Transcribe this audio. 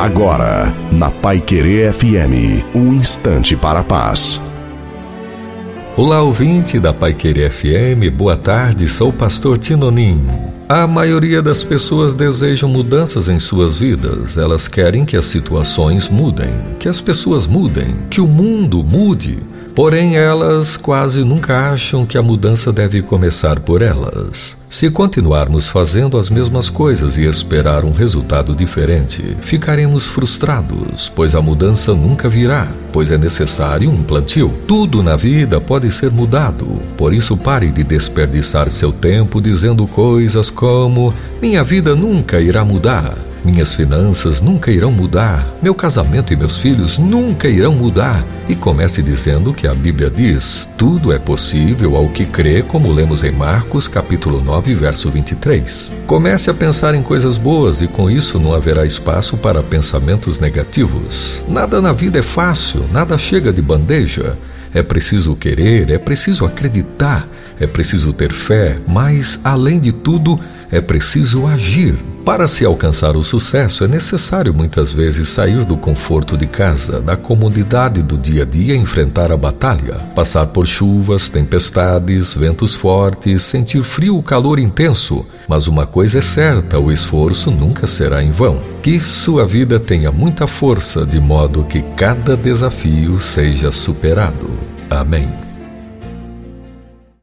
Agora, na Pai Querer FM, um instante para a paz. Olá, ouvinte da Pai Querer FM, boa tarde, sou o pastor Tinonim. A maioria das pessoas desejam mudanças em suas vidas. Elas querem que as situações mudem, que as pessoas mudem, que o mundo mude. Porém, elas quase nunca acham que a mudança deve começar por elas. Se continuarmos fazendo as mesmas coisas e esperar um resultado diferente, ficaremos frustrados, pois a mudança nunca virá, pois é necessário um plantio. Tudo na vida pode ser mudado, por isso pare de desperdiçar seu tempo dizendo coisas como: minha vida nunca irá mudar. Minhas finanças nunca irão mudar, meu casamento e meus filhos nunca irão mudar. E comece dizendo que a Bíblia diz: tudo é possível ao que crê, como lemos em Marcos, capítulo 9, verso 23. Comece a pensar em coisas boas e com isso não haverá espaço para pensamentos negativos. Nada na vida é fácil, nada chega de bandeja. É preciso querer, é preciso acreditar, é preciso ter fé, mas, além de tudo, é preciso agir. Para se alcançar o sucesso, é necessário muitas vezes sair do conforto de casa, da comodidade do dia a dia enfrentar a batalha, passar por chuvas, tempestades, ventos fortes, sentir frio ou calor intenso. Mas uma coisa é certa: o esforço nunca será em vão. Que sua vida tenha muita força, de modo que cada desafio seja superado. Amém.